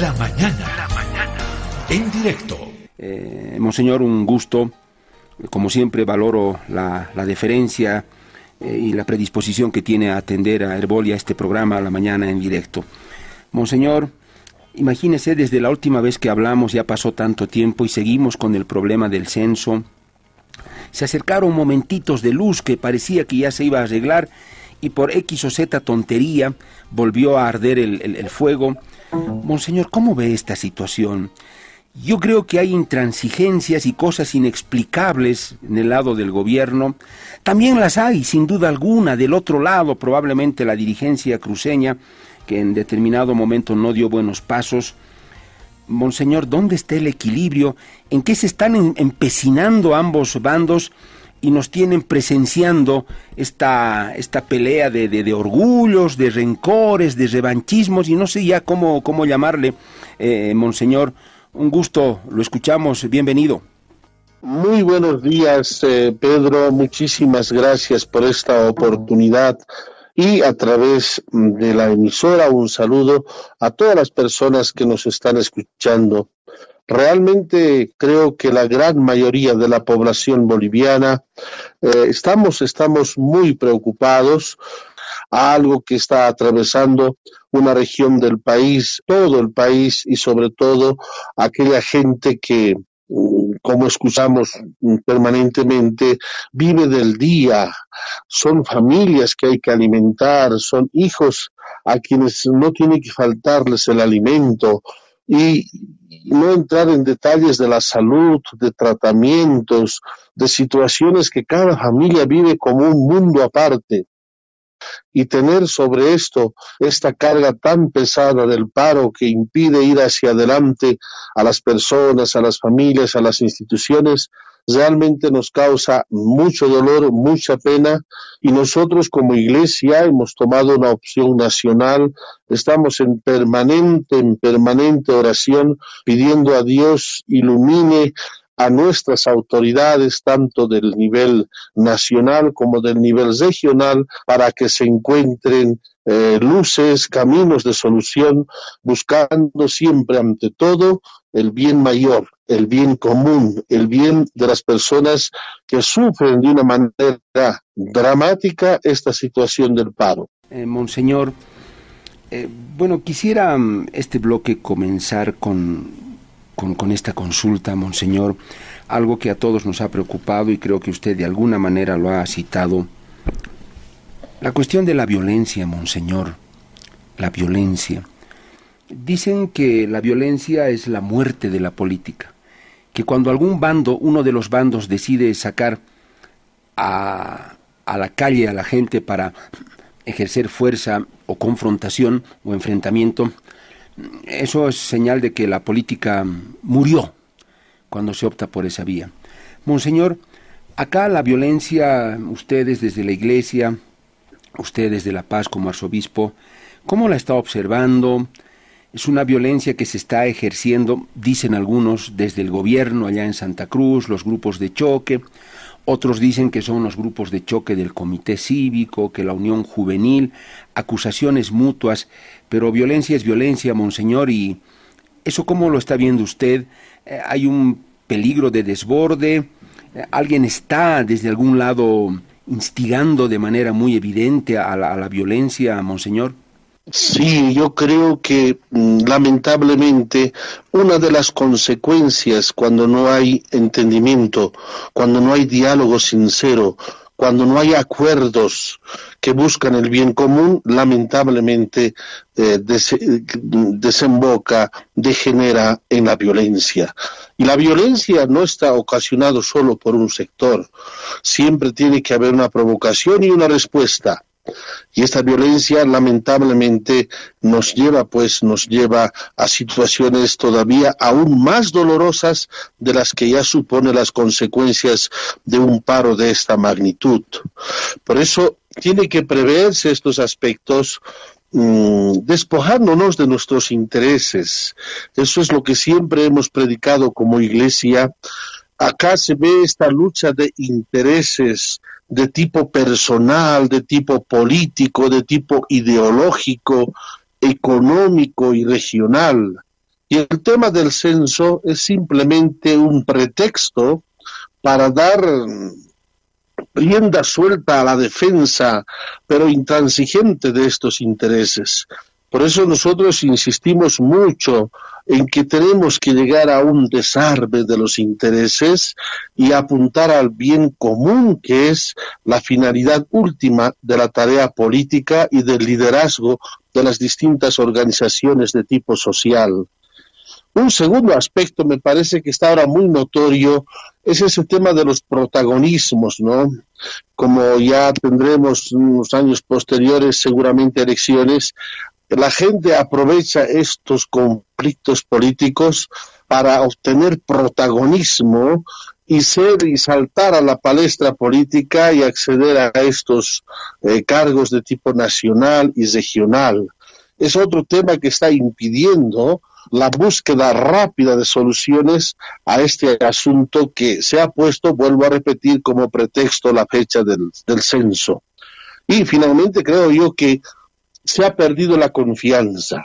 La mañana. La mañana. En directo. Eh, monseñor, un gusto. Como siempre, valoro la, deferencia eh, y la predisposición que tiene a atender a Herbolia este programa a la mañana en directo. Monseñor, imagínese, desde la última vez que hablamos ya pasó tanto tiempo y seguimos con el problema del censo. Se acercaron momentitos de luz que parecía que ya se iba a arreglar y por X o Z tontería volvió a arder el, fuego. Monseñor, ¿cómo ve esta situación? Yo creo que hay intransigencias y cosas inexplicables en el lado del gobierno. También las hay, sin duda alguna, del otro lado, probablemente la dirigencia cruceña, que en determinado momento no dio buenos pasos. Monseñor, ¿dónde está el equilibrio? ¿En qué se están empecinando ambos bandos? Y nos tienen presenciando esta, esta pelea de, de, orgullos, de rencores, de revanchismos y no sé ya cómo, cómo llamarle, eh, Monseñor. Un gusto, lo escuchamos, bienvenido. Muy buenos días, eh, Pedro. Muchísimas gracias por esta oportunidad y a través de la emisora un saludo a todas las personas que nos están escuchando. Realmente creo que la gran mayoría de la población boliviana eh, estamos, estamos muy preocupados. A algo que está atravesando una región del país, todo el país y sobre todo aquella gente que, mm, como escuchamos permanentemente, vive del día, son familias que hay que alimentar, son hijos a quienes no tiene que faltarles el alimento, y no entrar en detalles de la salud, de tratamientos, de situaciones que cada familia vive como un mundo aparte. Y tener sobre esto esta carga tan pesada del paro que impide ir hacia adelante a las personas, a las familias, a las instituciones, realmente nos causa mucho dolor, mucha pena y nosotros como iglesia hemos tomado una opción nacional, estamos en permanente, en permanente oración pidiendo a Dios ilumine a nuestras autoridades, tanto del nivel nacional como del nivel regional, para que se encuentren eh, luces, caminos de solución, buscando siempre ante todo el bien mayor, el bien común, el bien de las personas que sufren de una manera dramática esta situación del paro. Eh, monseñor, eh, bueno, quisiera mm, este bloque comenzar con, con, esta consulta, Monseñor, algo que a todos nos ha preocupado y creo que usted de alguna manera lo ha citado. La cuestión de la violencia, Monseñor, la violencia. Dicen que la violencia es la muerte de la política que cuando algún bando, uno de los bandos decide sacar a, a la calle a la gente para ejercer fuerza o confrontación o enfrentamiento, eso es señal de que la política murió cuando se opta por esa vía. Monseñor, acá la violencia, ustedes desde la Iglesia, ustedes de La Paz como arzobispo, ¿cómo la está observando? Es una violencia que se está ejerciendo, dicen algunos, desde el gobierno allá en Santa Cruz, los grupos de choque, otros dicen que son los grupos de choque del Comité Cívico, que la Unión Juvenil, acusaciones mutuas, pero violencia es violencia, Monseñor, y eso cómo lo está viendo usted? Eh, ¿Hay un peligro de desborde? Eh, ¿Alguien está desde algún lado instigando de manera muy evidente a la, a la violencia, Monseñor? Sí, yo creo que mm, lamentablemente una de las consecuencias cuando no hay entendimiento, cuando no hay diálogo sincero, cuando no hay acuerdos que buscan el bien común, lamentablemente eh, desemboca, degenera en la violencia. Y la violencia no está ocasionada solo por un sector, siempre tiene que haber una provocación y una respuesta. Y esta violencia lamentablemente nos lleva, pues, nos lleva a situaciones todavía aún más dolorosas de las que ya supone las consecuencias de un paro de esta magnitud. Por eso tiene que preverse estos aspectos mm, despojándonos de nuestros intereses. Eso es lo que siempre hemos predicado como iglesia. Acá se ve esta lucha de intereses de tipo personal, de tipo político, de tipo ideológico, económico y regional. Y el tema del censo es simplemente un pretexto para dar rienda suelta a la defensa, pero intransigente de estos intereses. Por eso nosotros insistimos mucho en que tenemos que llegar a un desarme de los intereses y apuntar al bien común, que es la finalidad última de la tarea política y del liderazgo de las distintas organizaciones de tipo social. Un segundo aspecto me parece que está ahora muy notorio es ese tema de los protagonismos, ¿no? Como ya tendremos en unos años posteriores seguramente elecciones, la gente aprovecha estos conflictos políticos para obtener protagonismo y ser y saltar a la palestra política y acceder a estos eh, cargos de tipo nacional y regional. Es otro tema que está impidiendo la búsqueda rápida de soluciones a este asunto que se ha puesto, vuelvo a repetir, como pretexto la fecha del, del censo. Y finalmente creo yo que se ha perdido la confianza,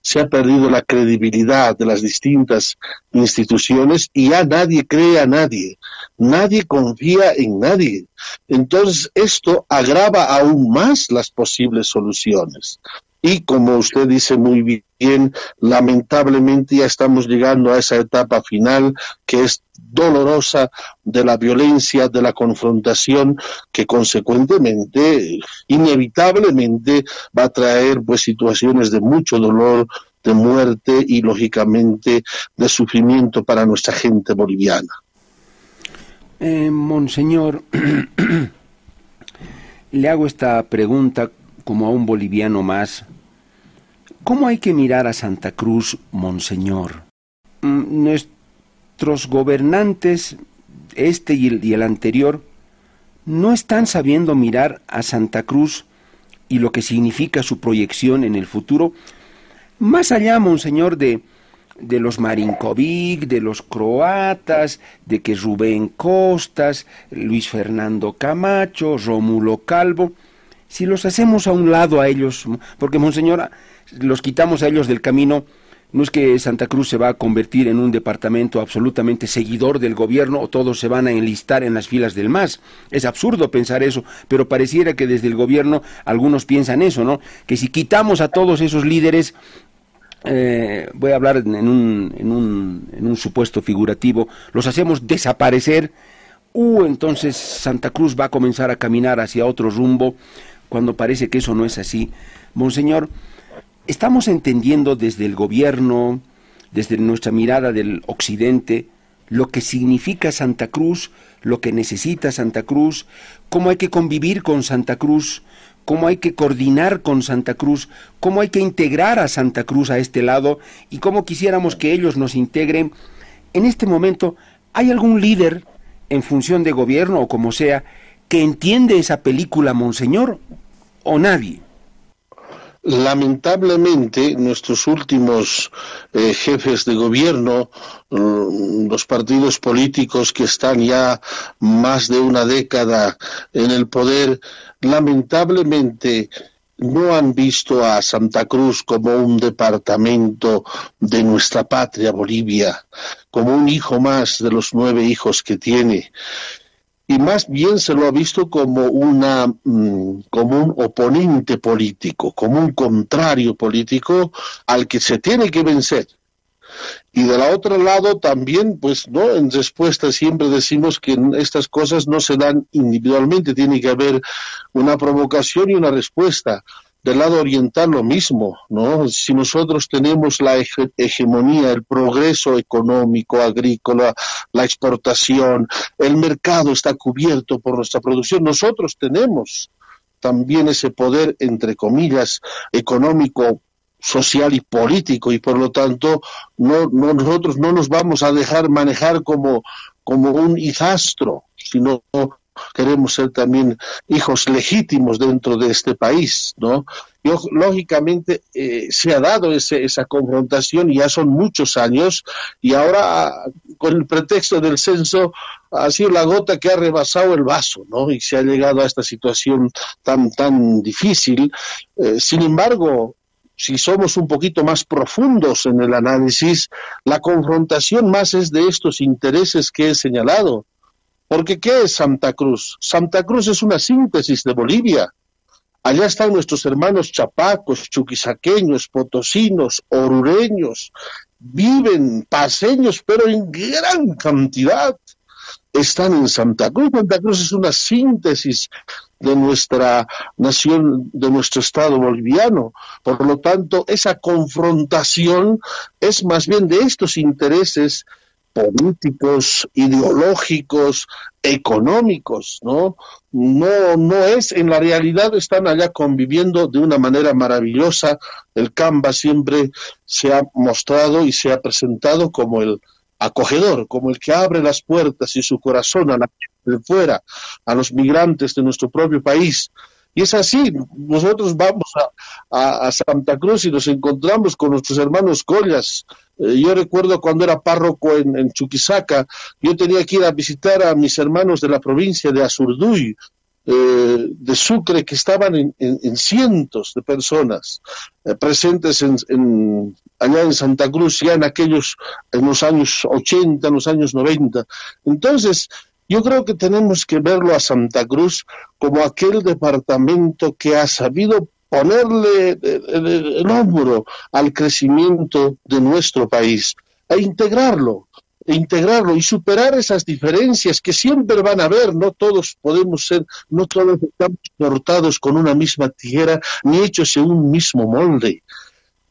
se ha perdido la credibilidad de las distintas instituciones y ya nadie cree a nadie, nadie confía en nadie. Entonces esto agrava aún más las posibles soluciones. Y como usted dice muy bien, lamentablemente ya estamos llegando a esa etapa final que es dolorosa de la violencia, de la confrontación, que consecuentemente, inevitablemente, va a traer pues situaciones de mucho dolor, de muerte y lógicamente de sufrimiento para nuestra gente boliviana. Eh, monseñor, le hago esta pregunta como a un boliviano más. ¿Cómo hay que mirar a Santa Cruz, Monseñor? Mm, nuestros gobernantes, este y el, y el anterior, no están sabiendo mirar a Santa Cruz y lo que significa su proyección en el futuro, más allá, Monseñor, de, de los Marinkovic, de los croatas, de que Rubén Costas, Luis Fernando Camacho, Rómulo Calvo, si los hacemos a un lado a ellos, porque Monseñor, los quitamos a ellos del camino, no es que Santa Cruz se va a convertir en un departamento absolutamente seguidor del gobierno o todos se van a enlistar en las filas del MAS. Es absurdo pensar eso, pero pareciera que desde el gobierno algunos piensan eso, ¿no? Que si quitamos a todos esos líderes, eh, voy a hablar en un, en, un, en un supuesto figurativo, los hacemos desaparecer, uh, entonces Santa Cruz va a comenzar a caminar hacia otro rumbo cuando parece que eso no es así. Monseñor, estamos entendiendo desde el gobierno, desde nuestra mirada del occidente, lo que significa Santa Cruz, lo que necesita Santa Cruz, cómo hay que convivir con Santa Cruz, cómo hay que coordinar con Santa Cruz, cómo hay que integrar a Santa Cruz a este lado y cómo quisiéramos que ellos nos integren. En este momento, ¿hay algún líder en función de gobierno o como sea que entiende esa película, Monseñor, o nadie? Lamentablemente, nuestros últimos eh, jefes de gobierno, mm, los partidos políticos que están ya más de una década en el poder, lamentablemente no han visto a Santa Cruz como un departamento de nuestra patria Bolivia, como un hijo más de los nueve hijos que tiene y más bien se lo ha visto como una mm, como un oponente político, como un contrario político al que se tiene que vencer. Y del otro lado también, pues, ¿no? En respuesta siempre decimos que estas cosas no se dan individualmente, tiene que haber una provocación y una respuesta del lado oriental lo mismo, ¿no? Si nosotros tenemos la hegemonía, el progreso económico, agrícola, la exportación, el mercado está cubierto por nuestra producción, nosotros tenemos también ese poder, entre comillas, económico, social y político, y por lo tanto no, nosotros no nos vamos a dejar manejar como, como un hijastro, sino queremos ser también hijos legítimos dentro de este país, ¿no? Y lógicamente eh, se ha dado ese, esa confrontación y ya son muchos años y ahora con el pretexto del censo ha sido la gota que ha rebasado el vaso, ¿no? Y se ha llegado a esta situación tan tan difícil. Eh, sin embargo, si somos un poquito más profundos en el análisis, la confrontación más es de estos intereses que he señalado. Porque ¿qué es Santa Cruz? Santa Cruz es una síntesis de Bolivia. Allá están nuestros hermanos chapacos, chuquisaqueños, potosinos, orureños, viven paseños, pero en gran cantidad están en Santa Cruz. Santa Cruz es una síntesis de nuestra nación, de nuestro Estado boliviano. Por lo tanto, esa confrontación es más bien de estos intereses políticos, ideológicos, económicos, ¿no? No, no es, en la realidad están allá conviviendo de una manera maravillosa. El Canva siempre se ha mostrado y se ha presentado como el acogedor, como el que abre las puertas y su corazón a la de fuera, a los migrantes de nuestro propio país. Y es así, nosotros vamos a, Santa Cruz y nos encontramos con nuestros hermanos Collas. Eh, yo recuerdo cuando era párroco en, Chuquisaca, yo tenía que ir a visitar a mis hermanos de la provincia de Azurduy, eh, de Sucre, que estaban en, cientos de personas eh, presentes en, allá en Santa Cruz, ya en aquellos, en los años 80, en los años 90. Entonces, yo creo que tenemos que verlo a Santa Cruz como aquel departamento que ha sabido ponerle el, hombro al crecimiento de nuestro país, e integrarlo, e integrarlo y superar esas diferencias que siempre van a haber, no todos podemos ser, no todos estamos cortados con una misma tijera, ni hechos en un mismo molde.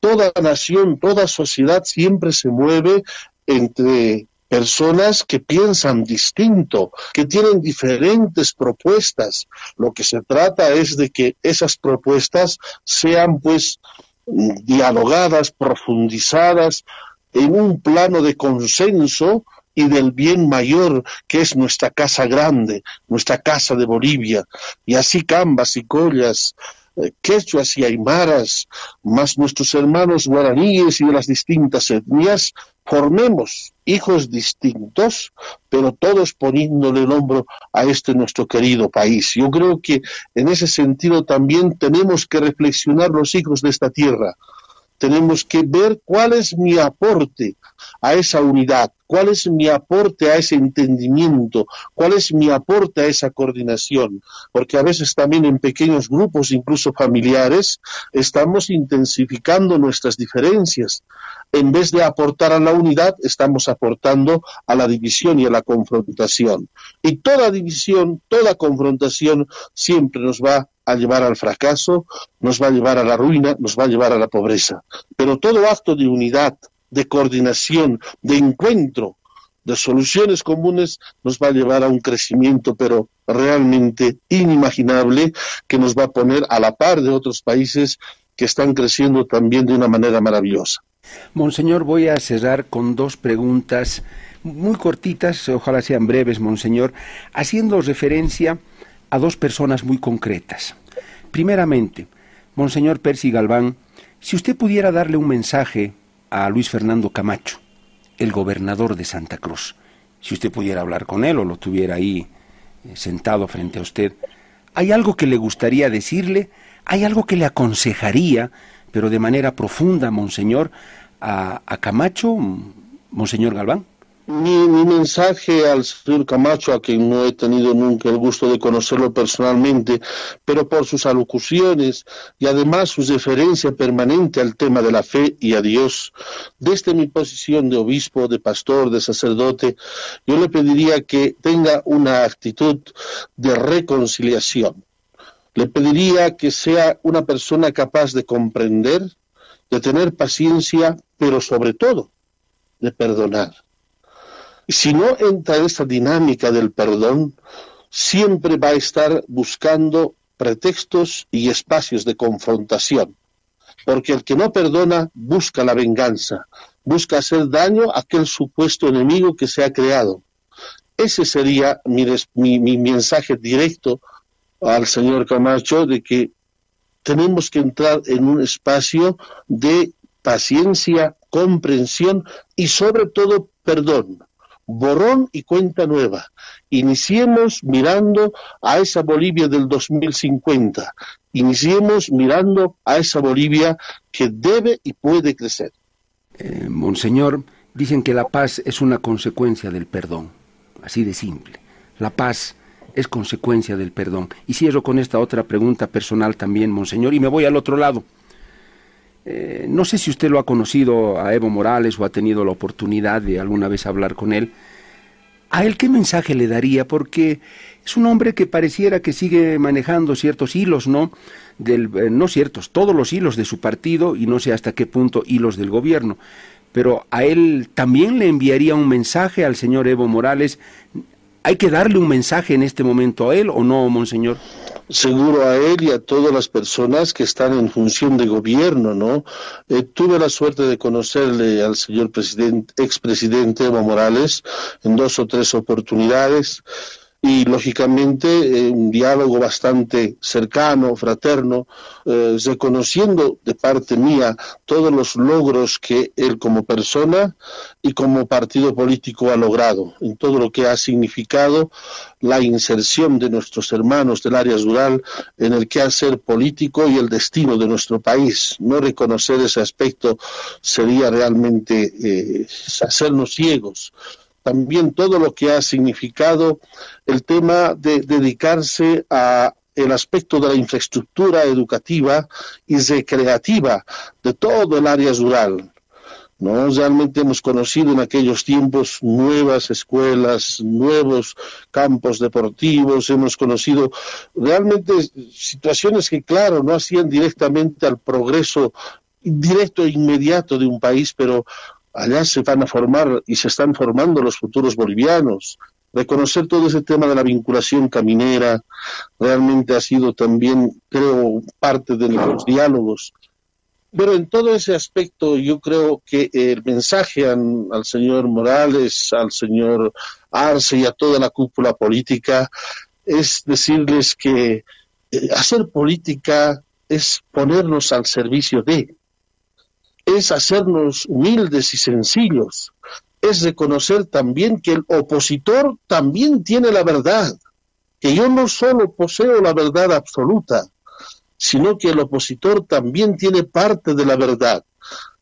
Toda nación, toda sociedad siempre se mueve entre personas que piensan distinto, que tienen diferentes propuestas. Lo que se trata es de que esas propuestas sean pues dialogadas, profundizadas en un plano de consenso y del bien mayor que es nuestra casa grande, nuestra casa de Bolivia. Y así Cambas y Collas, quechuas y aymaras, más nuestros hermanos guaraníes y de las distintas etnias, formemos hijos distintos, pero todos poniéndole el hombro a este nuestro querido país. Yo creo que en ese sentido también tenemos que reflexionar los hijos de esta tierra. Tenemos que ver cuál es mi aporte a esa unidad, cuál es mi aporte a ese entendimiento, cuál es mi aporte a esa coordinación, porque a veces también en pequeños grupos, incluso familiares, estamos intensificando nuestras diferencias. En vez de aportar a la unidad, estamos aportando a la división y a la confrontación. Y toda división, toda confrontación siempre nos va a llevar al fracaso, nos va a llevar a la ruina, nos va a llevar a la pobreza. Pero todo acto de unidad, de coordinación, de encuentro, de soluciones comunes, nos va a llevar a un crecimiento, pero realmente inimaginable, que nos va a poner a la par de otros países que están creciendo también de una manera maravillosa. Monseñor, voy a cerrar con dos preguntas muy cortitas, ojalá sean breves, Monseñor, haciendo referencia a dos personas muy concretas. Primeramente, Monseñor Percy Galván, si usted pudiera darle un mensaje a Luis Fernando Camacho, el gobernador de Santa Cruz. Si usted pudiera hablar con él o lo tuviera ahí eh, sentado frente a usted, ¿hay algo que le gustaría decirle? ¿Hay algo que le aconsejaría, pero de manera profunda, Monseñor, a, a Camacho, Monseñor Galván? Mi, mensaje al señor Camacho, a quien no he tenido nunca el gusto de conocerlo personalmente, pero por sus alocuciones y además su deferencia permanente al tema de la fe y a Dios, desde mi posición de obispo, de pastor, de sacerdote, yo le pediría que tenga una actitud de reconciliación. Le pediría que sea una persona capaz de comprender, de tener paciencia, pero sobre todo de perdonar si no entra en esta dinámica del perdón, siempre va a estar buscando pretextos y espacios de confrontación. Porque el que no perdona busca la venganza, busca hacer daño a aquel supuesto enemigo que se ha creado. Ese sería mi, mi mensaje directo al señor Camacho de que tenemos que entrar en un espacio de paciencia, comprensión y sobre todo perdón borrón y cuenta nueva. Iniciemos mirando a esa Bolivia del 2050, iniciemos mirando a esa Bolivia que debe y puede crecer. Eh, monseñor, dicen que la paz es una consecuencia del perdón, así de simple. La paz es consecuencia del perdón. Y cierro con esta otra pregunta personal también, monseñor, y me voy al otro lado. Eh, no sé si usted lo ha conocido a Evo Morales o ha tenido la oportunidad de alguna vez hablar con él. ¿A él qué mensaje le daría? Porque es un hombre que pareciera que sigue manejando ciertos hilos, ¿no? Del, eh, no ciertos, todos los hilos de su partido y no sé hasta qué punto hilos del gobierno. Pero a él también le enviaría un mensaje al señor Evo Morales. ¿Hay que darle un mensaje en este momento a él o no, monseñor? seguro a él y a todas las personas que están en función de gobierno, ¿no? Eh, tuve la suerte de conocerle al señor presidente, expresidente Evo Morales en dos o tres oportunidades y lógicamente eh, un diálogo bastante cercano, fraterno, eh, reconociendo de parte mía todos los logros que él como persona y como partido político ha logrado, en todo lo que ha significado la inserción de nuestros hermanos del área rural en el quehacer político y el destino de nuestro país. No reconocer ese aspecto sería realmente eh, hacernos ciegos también todo lo que ha significado el tema de dedicarse a el aspecto de la infraestructura educativa y recreativa de todo el área rural. ¿no? Realmente hemos conocido en aquellos tiempos nuevas escuelas, nuevos campos deportivos, hemos conocido realmente situaciones que, claro, no hacían directamente al progreso directo e inmediato de un país, pero allá se van a formar y se están formando los futuros bolivianos. Reconocer todo ese tema de la vinculación caminera realmente ha sido también, creo, parte de los diálogos. Pero en todo ese aspecto yo creo que el mensaje al, señor Morales, al señor Arce y a toda la cúpula política es decirles que eh, hacer política es ponernos al servicio de, es hacernos humildes y sencillos, es reconocer también que el opositor también tiene la verdad, que yo no solo poseo la verdad absoluta, sino que el opositor también tiene parte de la verdad.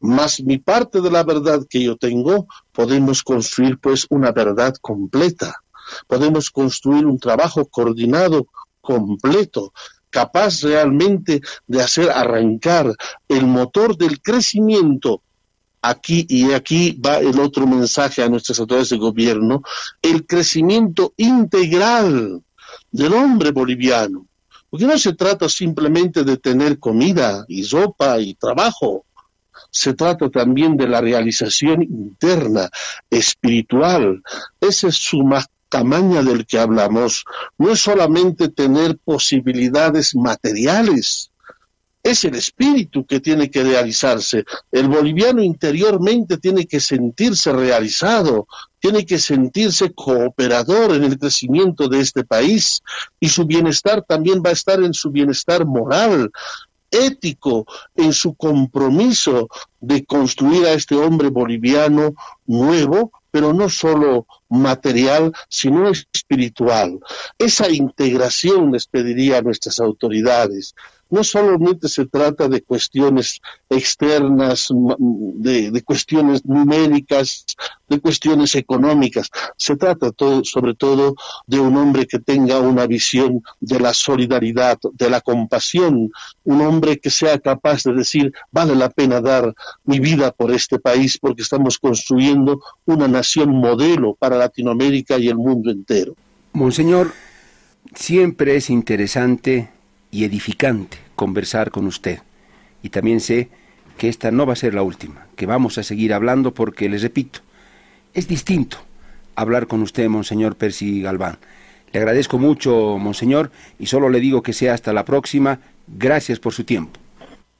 Más mi parte de la verdad que yo tengo, podemos construir pues una verdad completa. Podemos construir un trabajo coordinado completo capaz realmente de hacer arrancar el motor del crecimiento aquí y aquí va el otro mensaje a nuestras autoridades de gobierno, el crecimiento integral del hombre boliviano. Porque no se trata simplemente de tener comida y ropa y trabajo, se trata también de la realización interna, espiritual. Ese es su más tamaña del que hablamos no es solamente tener posibilidades materiales, es el espíritu que tiene que realizarse. El boliviano interiormente tiene que sentirse realizado, tiene que sentirse cooperador en el crecimiento de este país y su bienestar también va a estar en su bienestar moral, ético, en su compromiso de construir a este hombre boliviano nuevo pero no solo material, sino espiritual. Esa integración les pediría a nuestras autoridades, no solamente se trata de cuestiones externas, de, cuestiones numéricas, de cuestiones económicas, se trata todo, sobre todo de un hombre que tenga una visión de la solidaridad, de la compasión, un hombre que sea capaz de decir, vale la pena dar mi vida por este país porque estamos construyendo una nación modelo para Latinoamérica y el mundo entero. Monseñor, siempre es interesante y edificante conversar con usted. Y también sé que esta no va a ser la última, que vamos a seguir hablando porque, les repito, es distinto hablar con usted, Monseñor Percy Galván. Le agradezco mucho, Monseñor, y solo le digo que sea hasta la próxima. Gracias por su tiempo.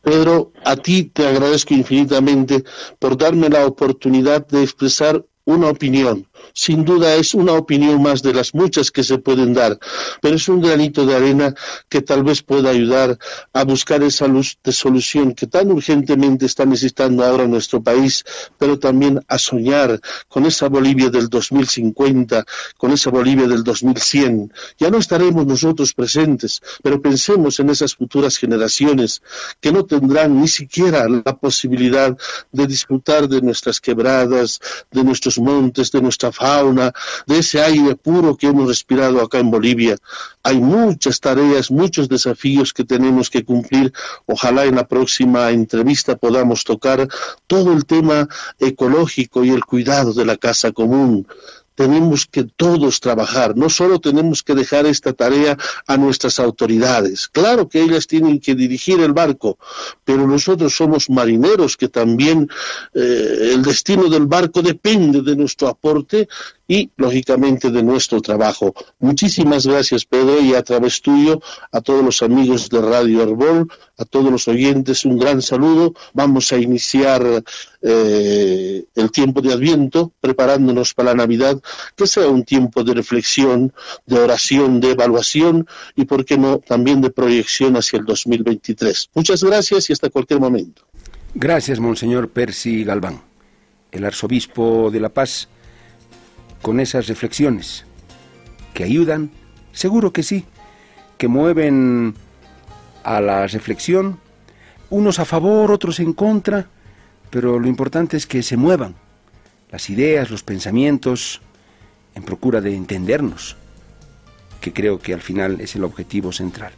Pedro, a ti te agradezco infinitamente por darme la oportunidad de expresar una opinión, sin duda es una opinión más de las muchas que se pueden dar, pero es un granito de arena que tal vez pueda ayudar a buscar esa luz de solución que tan urgentemente está necesitando ahora nuestro país, pero también a soñar con esa Bolivia del 2050, con esa Bolivia del 2100. Ya no estaremos nosotros presentes, pero pensemos en esas futuras generaciones que no tendrán ni siquiera la posibilidad de disfrutar de nuestras quebradas, de nuestros montes, de nuestra fauna, de ese aire puro que hemos respirado acá en Bolivia. Hay muchas tareas, muchos desafíos que tenemos que cumplir. Ojalá en la próxima entrevista podamos tocar todo el tema ecológico y el cuidado de la casa común tenemos que todos trabajar, no solo tenemos que dejar esta tarea a nuestras autoridades. Claro que ellas tienen que dirigir el barco, pero nosotros somos marineros que también eh, el destino del barco depende de nuestro aporte y, lógicamente, de nuestro trabajo. Muchísimas gracias, Pedro, y a través tuyo, a todos los amigos de Radio Herbol, a todos los oyentes, un gran saludo. Vamos a iniciar eh, el tiempo de Adviento, preparándonos para la Navidad, que sea un tiempo de reflexión, de oración, de evaluación y, por qué no, también de proyección hacia el 2023. Muchas gracias y hasta cualquier momento. Gracias, Monseñor Percy Galván, el arzobispo de La Paz con esas reflexiones. ¿Que ayudan? Seguro que sí, que mueven a la reflexión, unos a favor, otros en contra, pero lo importante es que se muevan las ideas, los pensamientos, en procura de entendernos, que creo que al final es el objetivo central.